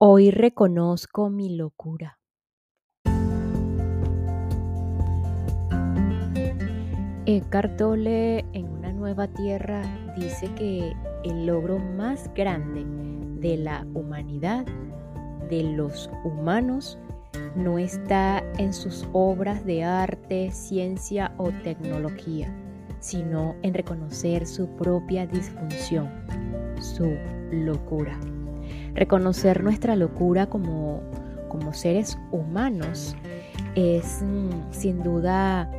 Hoy reconozco mi locura. Eckhart Tolle en Una nueva tierra dice que el logro más grande de la humanidad, de los humanos, no está en sus obras de arte, ciencia o tecnología, sino en reconocer su propia disfunción, su locura. Reconocer nuestra locura como, como seres humanos es mm, sin duda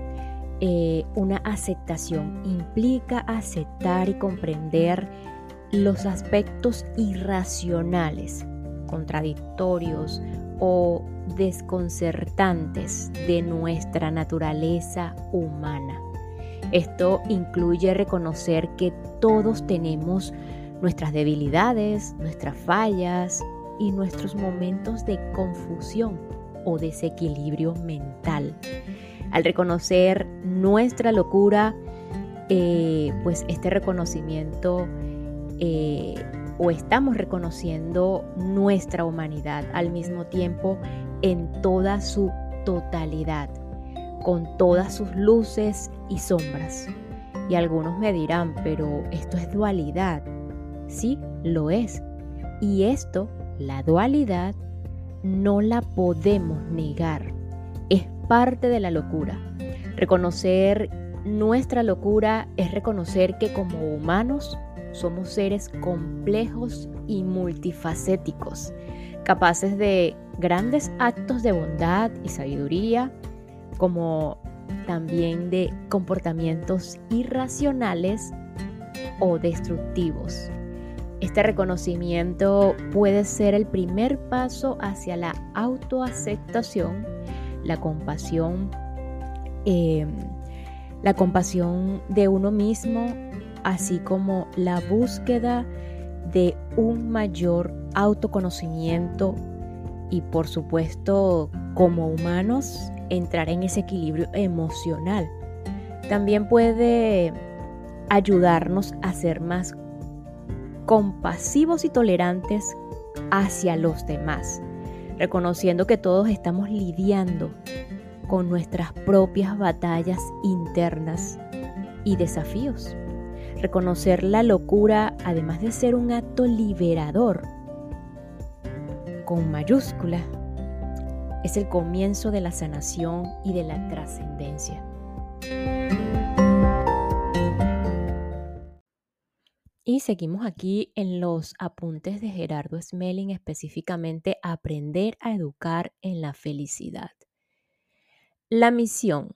eh, una aceptación. Implica aceptar y comprender los aspectos irracionales, contradictorios o desconcertantes de nuestra naturaleza humana. Esto incluye reconocer que todos tenemos nuestras debilidades, nuestras fallas y nuestros momentos de confusión o desequilibrio mental. Al reconocer nuestra locura, eh, pues este reconocimiento eh, o estamos reconociendo nuestra humanidad al mismo tiempo en toda su totalidad, con todas sus luces y sombras. Y algunos me dirán, pero esto es dualidad. Sí, lo es. Y esto, la dualidad, no la podemos negar. Es parte de la locura. Reconocer nuestra locura es reconocer que como humanos somos seres complejos y multifacéticos, capaces de grandes actos de bondad y sabiduría, como también de comportamientos irracionales o destructivos. Este reconocimiento puede ser el primer paso hacia la autoaceptación, la compasión, em, la compasión de uno mismo, así como la búsqueda de un mayor autoconocimiento y por supuesto como humanos entrar en ese equilibrio emocional. También puede ayudarnos a ser más compasivos y tolerantes hacia los demás, reconociendo que todos estamos lidiando con nuestras propias batallas internas y desafíos. Reconocer la locura, además de ser un acto liberador, con mayúscula, es el comienzo de la sanación y de la trascendencia. Y seguimos aquí en los apuntes de Gerardo Smelling, específicamente Aprender a educar en la felicidad. La misión.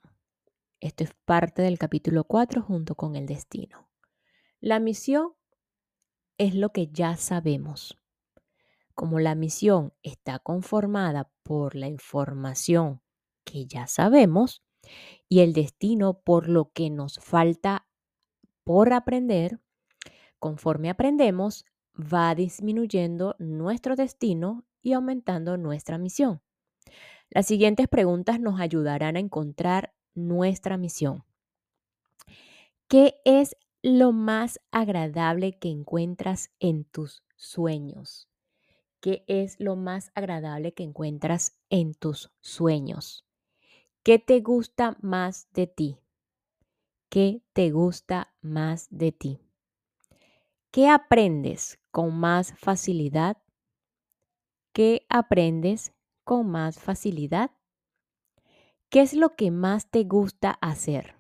Esto es parte del capítulo 4 junto con el destino. La misión es lo que ya sabemos. Como la misión está conformada por la información que ya sabemos y el destino por lo que nos falta por aprender, Conforme aprendemos, va disminuyendo nuestro destino y aumentando nuestra misión. Las siguientes preguntas nos ayudarán a encontrar nuestra misión. ¿Qué es lo más agradable que encuentras en tus sueños? ¿Qué es lo más agradable que encuentras en tus sueños? ¿Qué te gusta más de ti? ¿Qué te gusta más de ti? ¿Qué aprendes con más facilidad? ¿Qué aprendes con más facilidad? ¿Qué es lo que más te gusta hacer?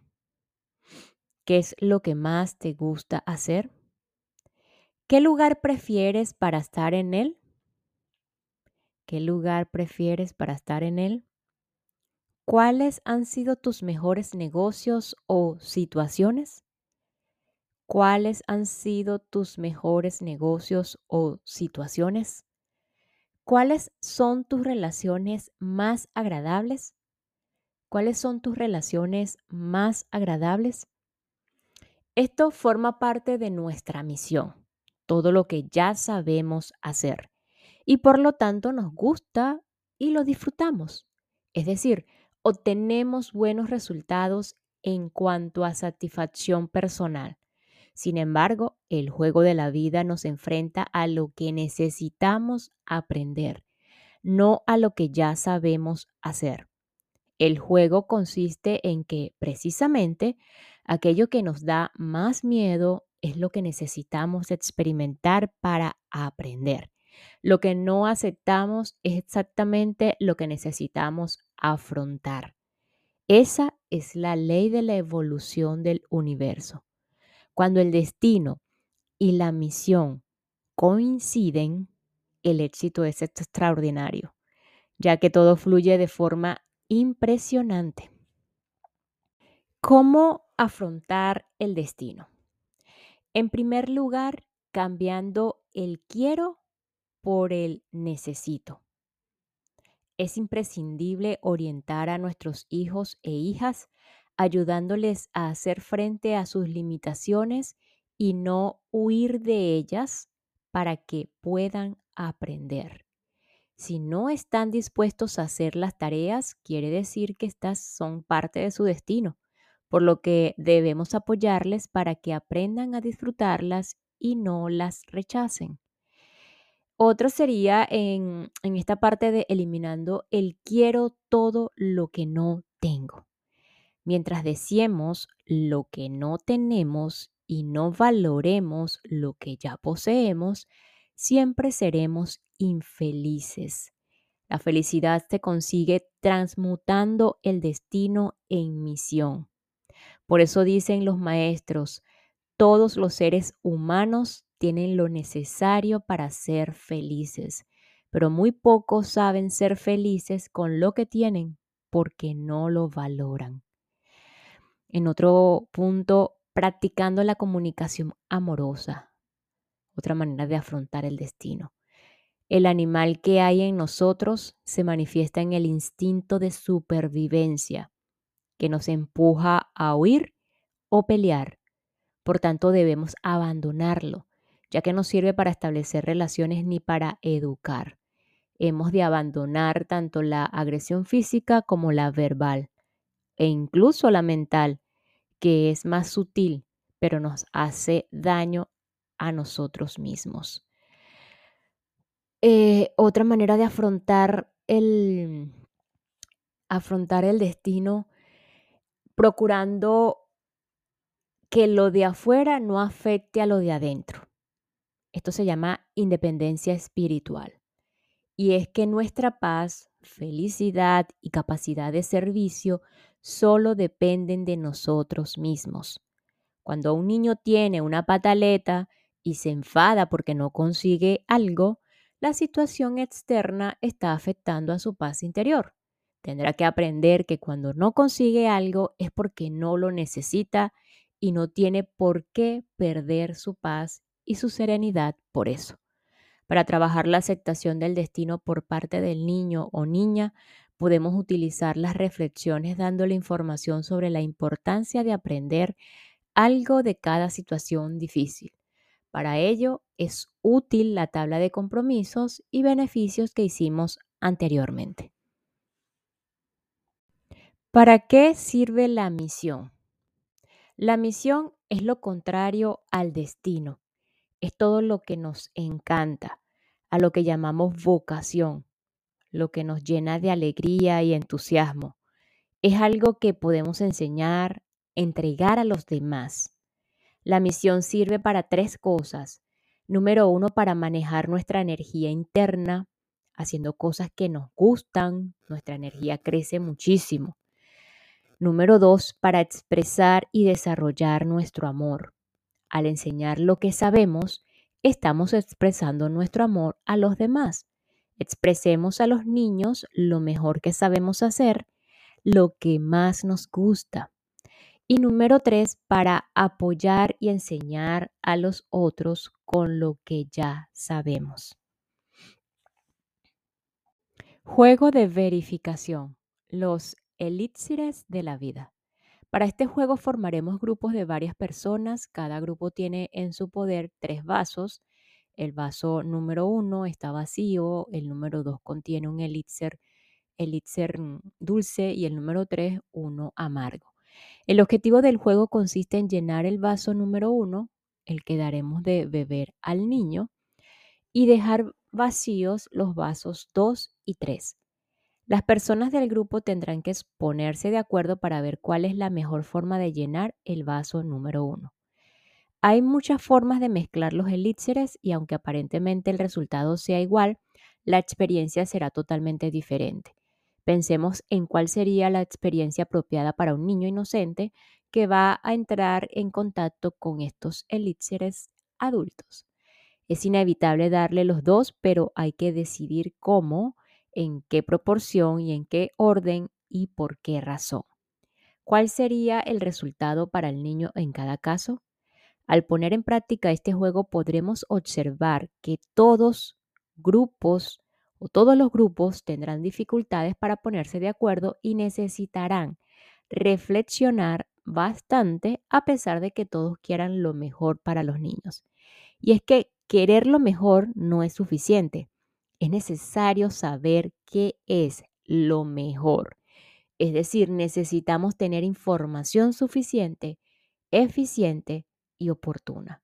¿Qué es lo que más te gusta hacer? ¿Qué lugar prefieres para estar en él? ¿Qué lugar prefieres para estar en él? ¿Cuáles han sido tus mejores negocios o situaciones? ¿Cuáles han sido tus mejores negocios o situaciones? ¿Cuáles son tus relaciones más agradables? ¿Cuáles son tus relaciones más agradables? Esto forma parte de nuestra misión, todo lo que ya sabemos hacer y por lo tanto nos gusta y lo disfrutamos. Es decir, obtenemos buenos resultados en cuanto a satisfacción personal Sin embargo, el juego de la vida nos enfrenta a lo que necesitamos aprender, no a lo que ya sabemos hacer. El juego consiste en que precisamente aquello que nos da más miedo es lo que necesitamos experimentar para aprender. Lo que no aceptamos es exactamente lo que necesitamos afrontar. Esa es la ley de la evolución del universo. Cuando el destino y la misión coinciden, el éxito es extraordinario, ya que todo fluye de forma impresionante. ¿Cómo afrontar el destino? En primer lugar, cambiando el quiero por el necesito. Es imprescindible orientar a nuestros hijos e hijas ayudándoles a hacer frente a sus limitaciones y no huir de ellas para que puedan aprender. Si no están dispuestos a hacer las tareas, quiere decir que estas son parte de su destino, por lo que debemos apoyarles para que aprendan a disfrutarlas y no las rechacen. Otro sería en, en esta parte de eliminando el quiero todo lo que no tengo. Mientras deseemos lo que no tenemos y no valoremos lo que ya poseemos, siempre seremos infelices. La felicidad se consigue transmutando el destino en misión. Por eso dicen los maestros, todos los seres humanos tienen lo necesario para ser felices, pero muy pocos saben ser felices con lo que tienen porque no lo valoran. En otro punto, practicando la comunicación amorosa, otra manera de afrontar el destino. El animal que hay en nosotros se manifiesta en el instinto de supervivencia, que nos empuja a huir o pelear. Por tanto, debemos abandonarlo, ya que no sirve para establecer relaciones ni para educar. Hemos de abandonar tanto la agresión física como la verbal, e incluso la mental, que es más sutil, pero nos hace daño a nosotros mismos. Eh, otra manera de afrontar el, afrontar el destino procurando que lo de afuera no afecte a lo de adentro. Esto se llama independencia espiritual. Y es que nuestra paz, felicidad y capacidad de servicio solo dependen de nosotros mismos. Cuando un niño tiene una pataleta y se enfada porque no consigue algo, la situación externa está afectando a su paz interior. Tendrá que aprender que cuando no consigue algo es porque no lo necesita y no tiene por qué perder su paz y su serenidad por eso. Para trabajar la aceptación del destino por parte del niño o niña, podemos utilizar las reflexiones dándole información sobre la importancia de aprender algo de cada situación difícil. Para ello es útil la tabla de compromisos y beneficios que hicimos anteriormente. ¿Para qué sirve la misión? La misión es lo contrario al destino. Es todo lo que nos encanta, a lo que llamamos vocación lo que nos llena de alegría y entusiasmo. Es algo que podemos enseñar, entregar a los demás. La misión sirve para tres cosas. Número uno, para manejar nuestra energía interna, haciendo cosas que nos gustan, nuestra energía crece muchísimo. Número dos, para expresar y desarrollar nuestro amor. Al enseñar lo que sabemos, estamos expresando nuestro amor a los demás. Expresemos a los niños lo mejor que sabemos hacer, lo que más nos gusta. Y número tres, para apoyar y enseñar a los otros con lo que ya sabemos. Juego de verificación. Los elixires de la vida. Para este juego formaremos grupos de varias personas. Cada grupo tiene en su poder tres vasos el vaso número uno está vacío, el número dos contiene un elixir, elixir mm, dulce y el número tres uno amargo. El objetivo del juego consiste en llenar el vaso número uno el que daremos de beber al niño, y dejar vacíos los vasos 2 y 3. Las personas del grupo tendrán que ponerse de acuerdo para ver cuál es la mejor forma de llenar el vaso número 1. Hay muchas formas de mezclar los elixires y aunque aparentemente el resultado sea igual, la experiencia será totalmente diferente. Pensemos en cuál sería la experiencia apropiada para un niño inocente que va a entrar en contacto con estos elixires adultos. Es inevitable darle los dos, pero hay que decidir cómo en qué proporción y en qué orden y por qué razón. ¿Cuál sería el resultado para el niño en cada caso? Al poner en práctica este juego podremos observar que todos grupos o todos los grupos tendrán dificultades para ponerse de acuerdo y necesitarán reflexionar bastante a pesar de que todos quieran lo mejor para los niños. Y es que querer lo mejor no es suficiente es necesario saber qué es lo mejor. Es decir, necesitamos tener información suficiente, eficiente y oportuna.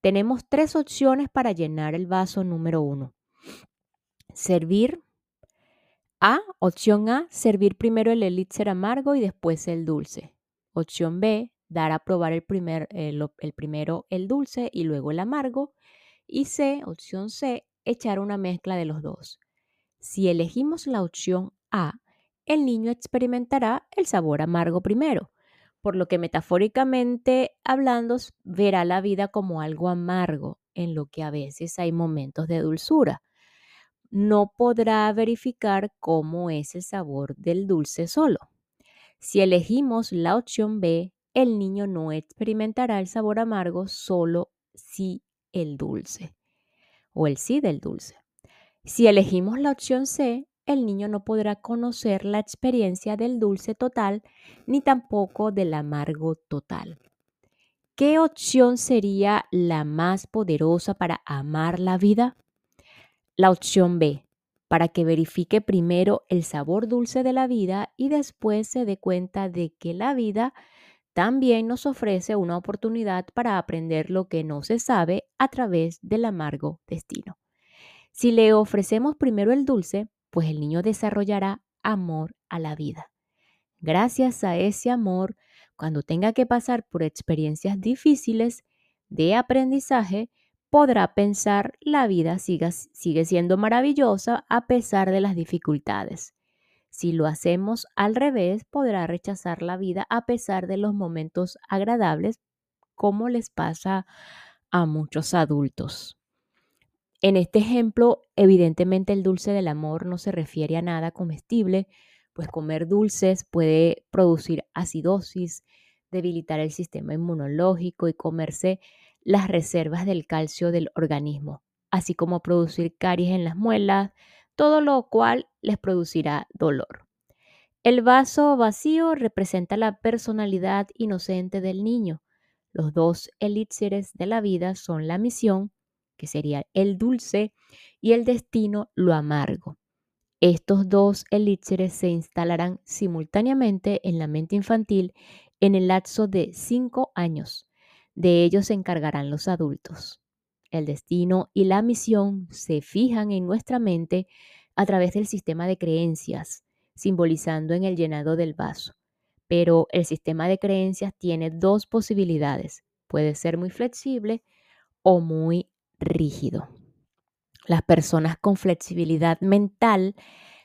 Tenemos tres opciones para llenar el vaso número uno. Servir. A, opción A, servir primero el elixir amargo y después el dulce. Opción B, dar a probar el, primer, el primero el dulce y luego el amargo. Y C, opción C, echar una mezcla de los dos. Si elegimos la opción A, el niño experimentará el sabor amargo primero, por lo que metafóricamente hablando verá la vida como algo amargo, en lo que a veces hay momentos de dulzura. No podrá verificar cómo es el sabor del dulce solo. Si elegimos la opción B, el niño no experimentará el sabor amargo solo si el dulce o el sí del dulce. Si elegimos la opción C, el niño no podrá conocer la experiencia del dulce total ni tampoco del amargo total. ¿Qué opción sería la más poderosa para amar la vida? La opción B, para que verifique primero el sabor dulce de la vida y después se dé cuenta de que la vida también nos ofrece una oportunidad para aprender lo que no se sabe a través del amargo destino. Si le ofrecemos primero el dulce, pues el niño desarrollará amor a la vida. Gracias a ese amor, cuando tenga que pasar por experiencias difíciles de aprendizaje, podrá pensar la vida sigue, sigue siendo maravillosa a pesar de las dificultades. Si lo hacemos al revés, podrá rechazar la vida a pesar de los momentos agradables, como les pasa a muchos adultos. En este ejemplo, evidentemente el dulce del amor no se refiere a nada comestible, pues comer dulces puede producir acidosis, debilitar el sistema inmunológico y comerse las reservas del calcio del organismo, así como producir caries en las muelas, todo lo cual les producirá dolor. El vaso vacío representa la personalidad inocente del niño. Los dos elixires de la vida son la misión, que sería el dulce, y el destino, lo amargo. Estos dos elixires se instalarán simultáneamente en la mente infantil en el lapso de cinco años. De ellos se encargarán los adultos. El destino y la misión se fijan en nuestra mente a través del sistema de creencias, simbolizando en el llenado del vaso. Pero el sistema de creencias tiene dos posibilidades. Puede ser muy flexible o muy rígido. Las personas con flexibilidad mental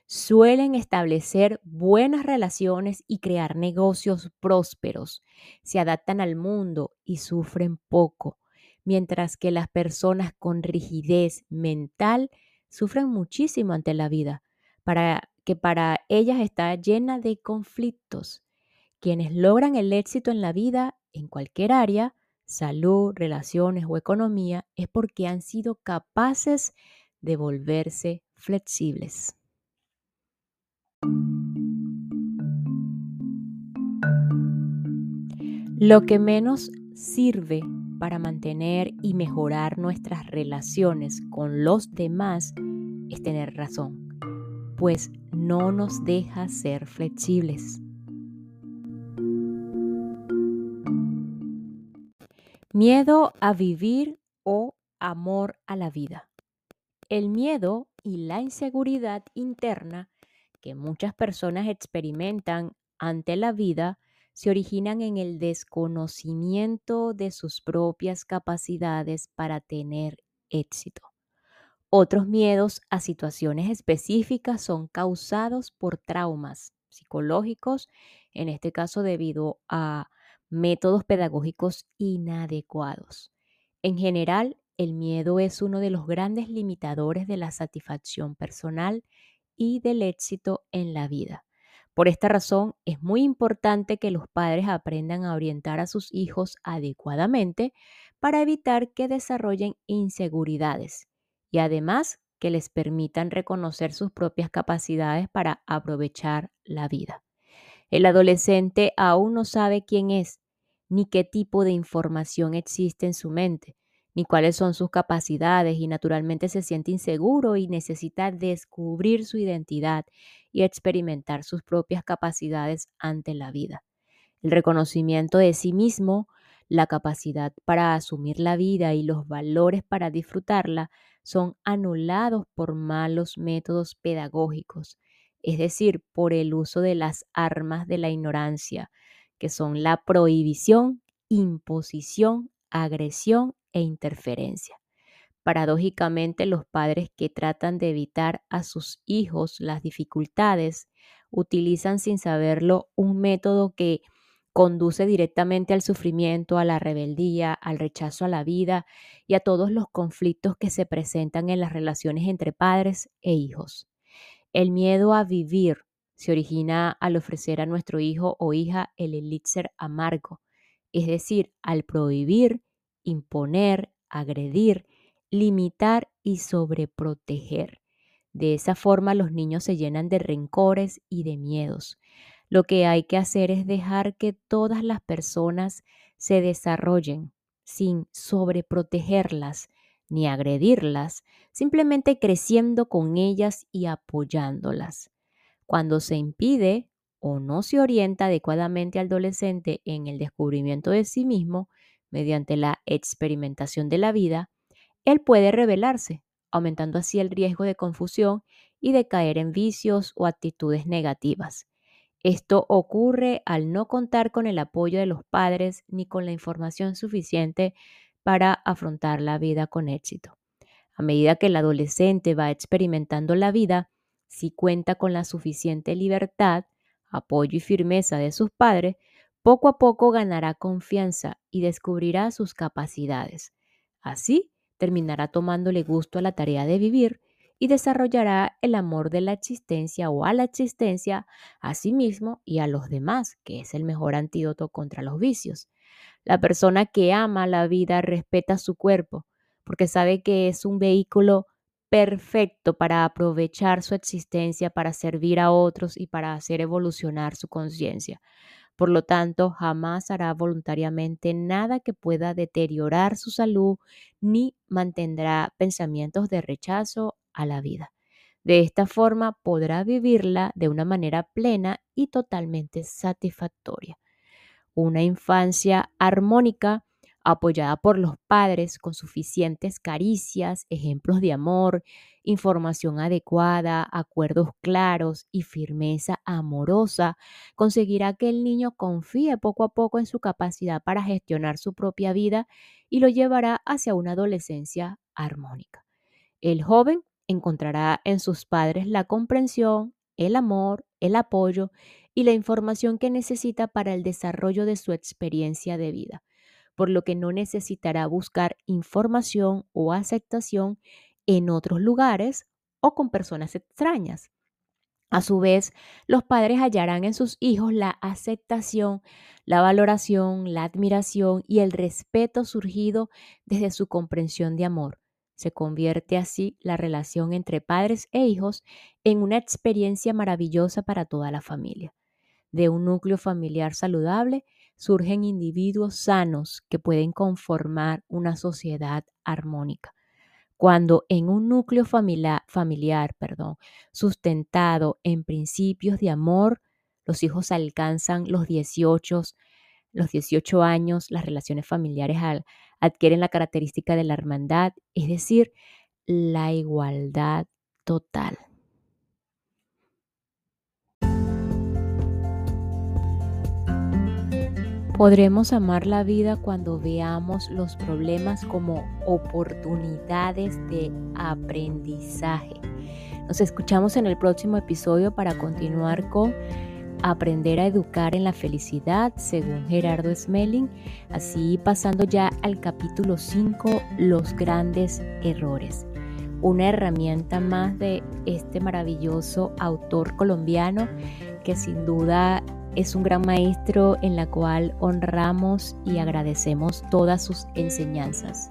suelen establecer buenas relaciones y crear negocios prósperos, se adaptan al mundo y sufren poco, mientras que las personas con rigidez mental sufren muchísimo ante la vida, para que para ellas está llena de conflictos. Quienes logran el éxito en la vida, en cualquier área, salud, relaciones o economía, es porque han sido capaces de volverse flexibles. Lo que menos sirve para mantener y mejorar nuestras relaciones con los demás es tener razón, pues no nos deja ser flexibles. Miedo a vivir o amor a la vida. El miedo y la inseguridad interna que muchas personas experimentan ante la vida se originan en el desconocimiento de sus propias capacidades para tener éxito. Otros miedos a situaciones específicas son causados por traumas psicológicos, en este caso debido a métodos pedagógicos inadecuados. En general, el miedo es uno de los grandes limitadores de la satisfacción personal y del éxito en la vida. Por esta razón, es muy importante que los padres aprendan a orientar a sus hijos adecuadamente para evitar que desarrollen inseguridades y además que les permitan reconocer sus propias capacidades para aprovechar la vida. El adolescente aún no sabe quién es, ni qué tipo de información existe en su mente, ni cuáles son sus capacidades y naturalmente se siente inseguro y necesita descubrir su identidad y experimentar sus propias capacidades ante la vida. El reconocimiento de sí mismo, la capacidad para asumir la vida y los valores para disfrutarla son anulados por malos métodos pedagógicos, es decir, por el uso de las armas de la ignorancia, que son la prohibición, imposición, agresión e interferencia. Paradójicamente, los padres que tratan de evitar a sus hijos las dificultades utilizan sin saberlo un método que conduce directamente al sufrimiento, a la rebeldía, al rechazo a la vida y a todos los conflictos que se presentan en las relaciones entre padres e hijos. El miedo a vivir se origina al ofrecer a nuestro hijo o hija el elixir amargo, es decir, al prohibir, imponer, agredir, limitar y sobreproteger. De esa forma los niños se llenan de rencores y de miedos. Lo que hay que hacer es dejar que todas las personas se desarrollen sin sobreprotegerlas ni agredirlas, simplemente creciendo con ellas y apoyándolas. Cuando se impide o no se orienta adecuadamente al adolescente en el descubrimiento de sí mismo, mediante la experimentación de la vida, él puede rebelarse, aumentando así el riesgo de confusión y de caer en vicios o actitudes negativas. Esto ocurre al no contar con el apoyo de los padres ni con la información suficiente para afrontar la vida con éxito. A medida que el adolescente va experimentando la vida, si cuenta con la suficiente libertad, apoyo y firmeza de sus padres, poco a poco ganará confianza y descubrirá sus capacidades. Así, terminará tomándole gusto a la tarea de vivir y desarrollará el amor de la existencia o a la existencia a sí mismo y a los demás, que es el mejor antídoto contra los vicios. La persona que ama la vida respeta su cuerpo, porque sabe que es un vehículo perfecto para aprovechar su existencia, para servir a otros y para hacer evolucionar su conciencia. Por lo tanto, jamás hará voluntariamente nada que pueda deteriorar su salud ni mantendrá pensamientos de rechazo a la vida. De esta forma podrá vivirla de una manera plena y totalmente satisfactoria. Una infancia armónica apoyada por los padres con suficientes caricias, ejemplos de amor, información adecuada, acuerdos claros y firmeza amorosa, conseguirá que el niño confíe poco a poco en su capacidad para gestionar su propia vida y lo llevará hacia una adolescencia armónica. El joven encontrará en sus padres la comprensión, el amor, el apoyo y la información que necesita para el desarrollo de su experiencia de vida, por lo que no necesitará buscar información o aceptación en otros lugares o con personas extrañas. A su vez, los padres hallarán en sus hijos la aceptación, la valoración, la admiración y el respeto surgido desde su comprensión de amor, se convierte así la relación entre padres e hijos en una experiencia maravillosa para toda la familia. De un núcleo familiar saludable surgen individuos sanos que pueden conformar una sociedad armónica. Cuando en un núcleo familiar, familiar perdón, sustentado en principios de amor, los hijos alcanzan los 18 los 18 años, las relaciones familiares adquieren la característica de la hermandad, es decir, la igualdad total. Podremos amar la vida cuando veamos los problemas como oportunidades de aprendizaje. Nos escuchamos en el próximo episodio para continuar con Aprender a educar en la felicidad, según Gerardo Smelling, así pasando ya al capítulo 5, los grandes errores. Una herramienta más de este maravilloso autor colombiano que sin duda es un gran maestro en la cual honramos y agradecemos todas sus enseñanzas.